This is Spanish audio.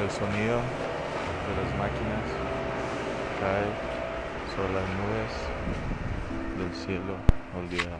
El sonido de las máquinas cae sobre las nubes del cielo olvidado.